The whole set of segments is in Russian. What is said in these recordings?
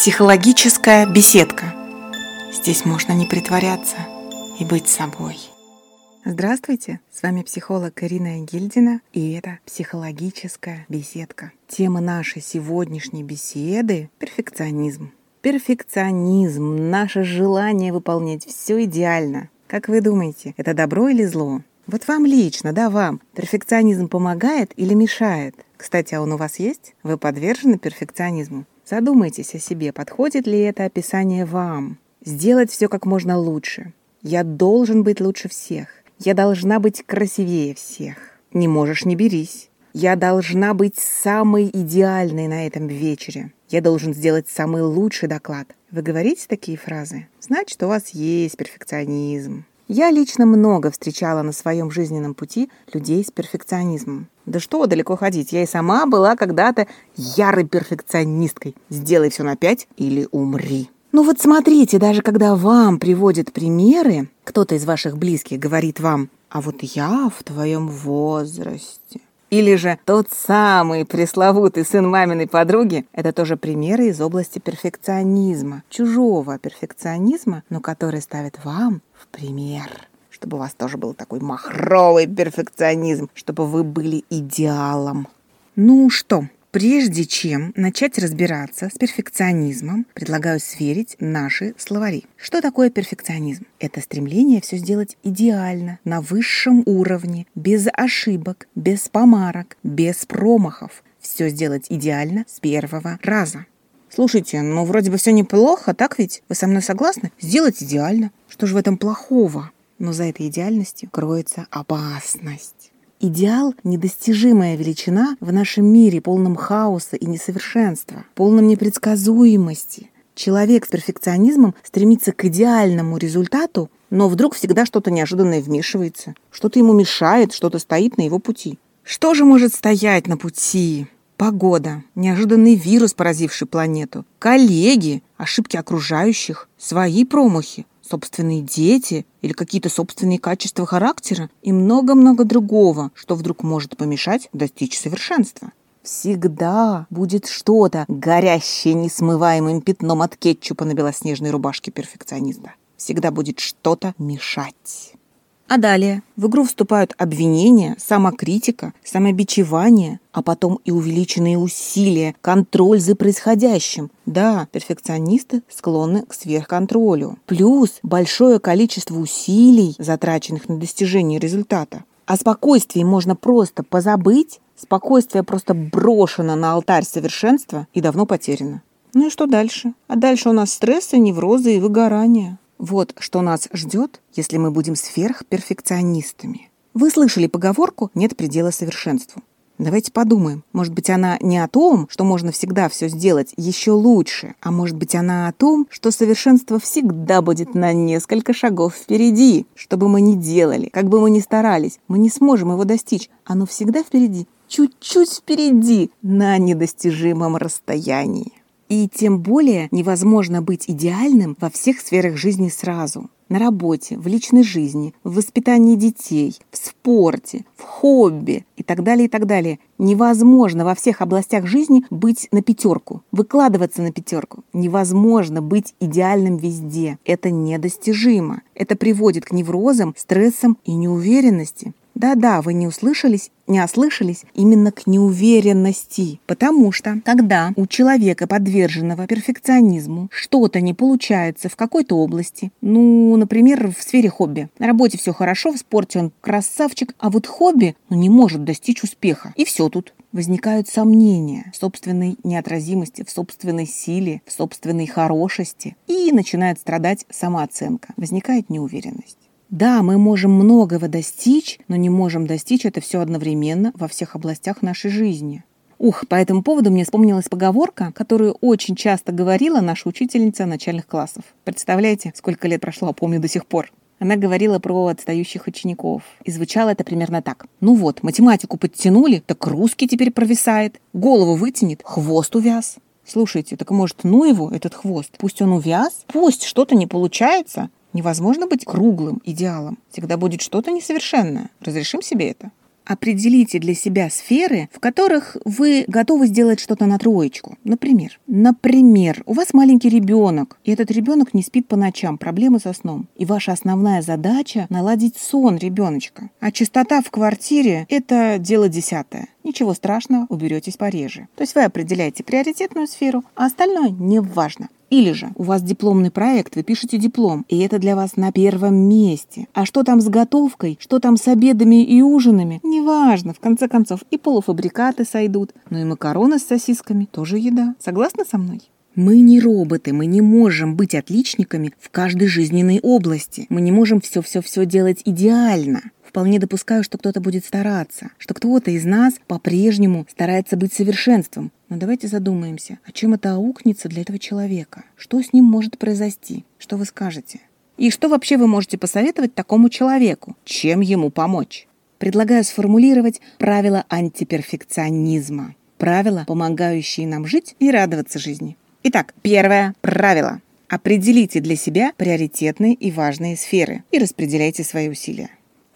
Психологическая беседка. Здесь можно не притворяться и быть собой. Здравствуйте, с вами психолог Ирина Гильдина, и это психологическая беседка. Тема нашей сегодняшней беседы – перфекционизм. Перфекционизм – наше желание выполнять все идеально. Как вы думаете, это добро или зло? Вот вам лично, да, вам, перфекционизм помогает или мешает? Кстати, а он у вас есть? Вы подвержены перфекционизму? Задумайтесь о себе, подходит ли это описание вам. Сделать все как можно лучше. Я должен быть лучше всех. Я должна быть красивее всех. Не можешь, не берись. Я должна быть самой идеальной на этом вечере. Я должен сделать самый лучший доклад. Вы говорите такие фразы? Значит, у вас есть перфекционизм. Я лично много встречала на своем жизненном пути людей с перфекционизмом. Да что далеко ходить, я и сама была когда-то ярой перфекционисткой. Сделай все на пять или умри. Ну вот смотрите, даже когда вам приводят примеры, кто-то из ваших близких говорит вам, а вот я в твоем возрасте, или же тот самый пресловутый сын маминой подруги – это тоже примеры из области перфекционизма, чужого перфекционизма, но который ставит вам в пример чтобы у вас тоже был такой махровый перфекционизм, чтобы вы были идеалом. Ну что, Прежде чем начать разбираться с перфекционизмом, предлагаю сверить наши словари. Что такое перфекционизм? Это стремление все сделать идеально, на высшем уровне, без ошибок, без помарок, без промахов. Все сделать идеально с первого раза. Слушайте, ну вроде бы все неплохо, так ведь? Вы со мной согласны? Сделать идеально. Что же в этом плохого? Но за этой идеальностью кроется опасность. Идеал – недостижимая величина в нашем мире, полном хаоса и несовершенства, полном непредсказуемости. Человек с перфекционизмом стремится к идеальному результату, но вдруг всегда что-то неожиданное вмешивается, что-то ему мешает, что-то стоит на его пути. Что же может стоять на пути? Погода, неожиданный вирус, поразивший планету, коллеги, ошибки окружающих, свои промахи, собственные дети или какие-то собственные качества характера и много-много другого, что вдруг может помешать достичь совершенства. Всегда будет что-то, горящее несмываемым пятном от кетчупа на белоснежной рубашке перфекциониста. Всегда будет что-то мешать. А далее в игру вступают обвинения, самокритика, самобичевание, а потом и увеличенные усилия, контроль за происходящим. Да, перфекционисты склонны к сверхконтролю. Плюс большое количество усилий, затраченных на достижение результата. О спокойствии можно просто позабыть, спокойствие просто брошено на алтарь совершенства и давно потеряно. Ну и что дальше? А дальше у нас стрессы, неврозы и выгорание. Вот что нас ждет, если мы будем сверхперфекционистами. Вы слышали поговорку «нет предела совершенству». Давайте подумаем. Может быть, она не о том, что можно всегда все сделать еще лучше, а может быть, она о том, что совершенство всегда будет на несколько шагов впереди. Что бы мы ни делали, как бы мы ни старались, мы не сможем его достичь. Оно всегда впереди, чуть-чуть впереди, на недостижимом расстоянии. И тем более невозможно быть идеальным во всех сферах жизни сразу. На работе, в личной жизни, в воспитании детей, в спорте, в хобби и так далее, и так далее. Невозможно во всех областях жизни быть на пятерку, выкладываться на пятерку. Невозможно быть идеальным везде. Это недостижимо. Это приводит к неврозам, стрессам и неуверенности. Да-да, вы не услышались, не ослышались именно к неуверенности. Потому что, когда у человека, подверженного перфекционизму, что-то не получается в какой-то области, ну, например, в сфере хобби. На работе все хорошо, в спорте он красавчик, а вот хобби ну, не может достичь успеха. И все тут возникают сомнения в собственной неотразимости, в собственной силе, в собственной хорошести. И начинает страдать самооценка. Возникает неуверенность. Да, мы можем многого достичь, но не можем достичь это все одновременно во всех областях нашей жизни. Ух, по этому поводу мне вспомнилась поговорка, которую очень часто говорила наша учительница начальных классов. Представляете, сколько лет прошло, помню до сих пор. Она говорила про отстающих учеников. И звучало это примерно так. Ну вот, математику подтянули, так русский теперь провисает. Голову вытянет, хвост увяз. Слушайте, так может, ну его, этот хвост? Пусть он увяз, пусть что-то не получается, Невозможно быть круглым идеалом. Всегда будет что-то несовершенное. Разрешим себе это. Определите для себя сферы, в которых вы готовы сделать что-то на троечку. Например, например, у вас маленький ребенок, и этот ребенок не спит по ночам, проблемы со сном. И ваша основная задача наладить сон ребеночка. А чистота в квартире – это дело десятое. Ничего страшного, уберетесь пореже. То есть вы определяете приоритетную сферу, а остальное не важно. Или же у вас дипломный проект, вы пишете диплом, и это для вас на первом месте. А что там с готовкой, что там с обедами и ужинами, неважно. В конце концов, и полуфабрикаты сойдут, но и макароны с сосисками тоже еда. Согласны со мной? Мы не роботы, мы не можем быть отличниками в каждой жизненной области. Мы не можем все-все-все делать идеально. Вполне допускаю, что кто-то будет стараться, что кто-то из нас по-прежнему старается быть совершенством. Но давайте задумаемся, о чем это аукнется для этого человека? Что с ним может произойти? Что вы скажете? И что вообще вы можете посоветовать такому человеку? Чем ему помочь? Предлагаю сформулировать правила антиперфекционизма. Правила, помогающие нам жить и радоваться жизни. Итак, первое правило. Определите для себя приоритетные и важные сферы и распределяйте свои усилия.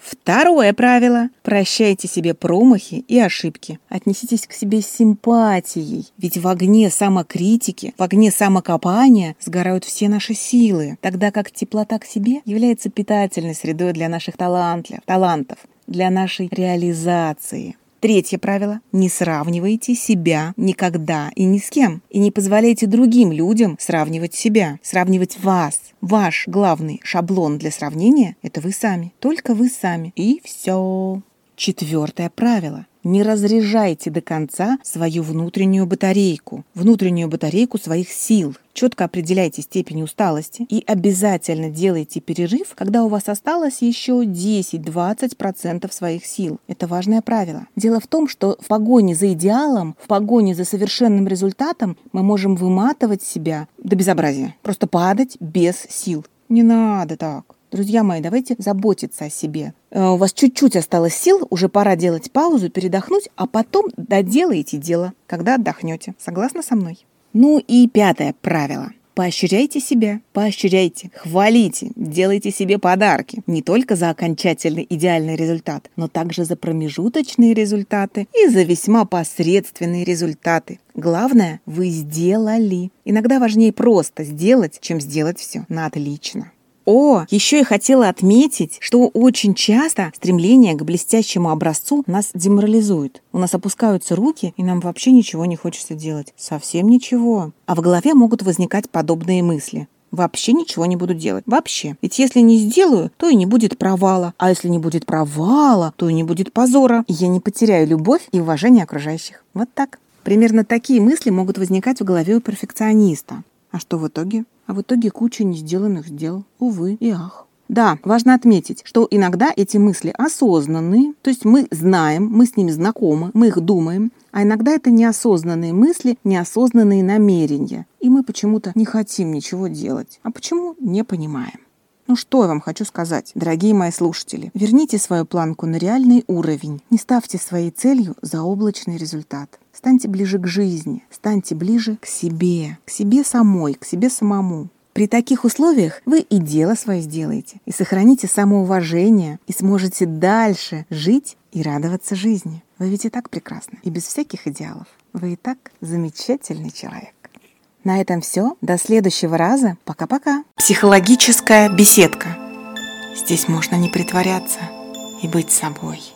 Второе правило. Прощайте себе промахи и ошибки. Отнеситесь к себе с симпатией. Ведь в огне самокритики, в огне самокопания сгорают все наши силы, тогда как теплота к себе является питательной средой для наших талантов, талантов для нашей реализации. Третье правило. Не сравнивайте себя никогда и ни с кем. И не позволяйте другим людям сравнивать себя, сравнивать вас. Ваш главный шаблон для сравнения – это вы сами. Только вы сами. И все. Четвертое правило. Не разряжайте до конца свою внутреннюю батарейку, внутреннюю батарейку своих сил. Четко определяйте степень усталости и обязательно делайте перерыв, когда у вас осталось еще 10-20% своих сил. Это важное правило. Дело в том, что в погоне за идеалом, в погоне за совершенным результатом мы можем выматывать себя до безобразия, просто падать без сил. Не надо так. Друзья мои, давайте заботиться о себе. Э, у вас чуть-чуть осталось сил, уже пора делать паузу, передохнуть, а потом доделаете дело, когда отдохнете. Согласны со мной? Ну и пятое правило. Поощряйте себя, поощряйте, хвалите, делайте себе подарки. Не только за окончательный идеальный результат, но также за промежуточные результаты и за весьма посредственные результаты. Главное, вы сделали. Иногда важнее просто сделать, чем сделать все на отлично. О, еще я хотела отметить, что очень часто стремление к блестящему образцу нас деморализует. У нас опускаются руки, и нам вообще ничего не хочется делать. Совсем ничего. А в голове могут возникать подобные мысли вообще ничего не буду делать. Вообще. Ведь если не сделаю, то и не будет провала. А если не будет провала, то и не будет позора. И я не потеряю любовь и уважение окружающих. Вот так. Примерно такие мысли могут возникать в голове у перфекциониста. А что в итоге? А в итоге куча не сделанных дел. Увы и ах. Да, важно отметить, что иногда эти мысли осознанные, то есть мы знаем, мы с ними знакомы, мы их думаем, а иногда это неосознанные мысли, неосознанные намерения, и мы почему-то не хотим ничего делать. А почему? Не понимаем. Ну что я вам хочу сказать, дорогие мои слушатели. Верните свою планку на реальный уровень. Не ставьте своей целью заоблачный результат. Станьте ближе к жизни, станьте ближе к себе, к себе самой, к себе самому. При таких условиях вы и дело свое сделаете, и сохраните самоуважение, и сможете дальше жить и радоваться жизни. Вы ведь и так прекрасны, и без всяких идеалов. Вы и так замечательный человек. На этом все. До следующего раза. Пока-пока. Психологическая беседка. Здесь можно не притворяться и быть собой.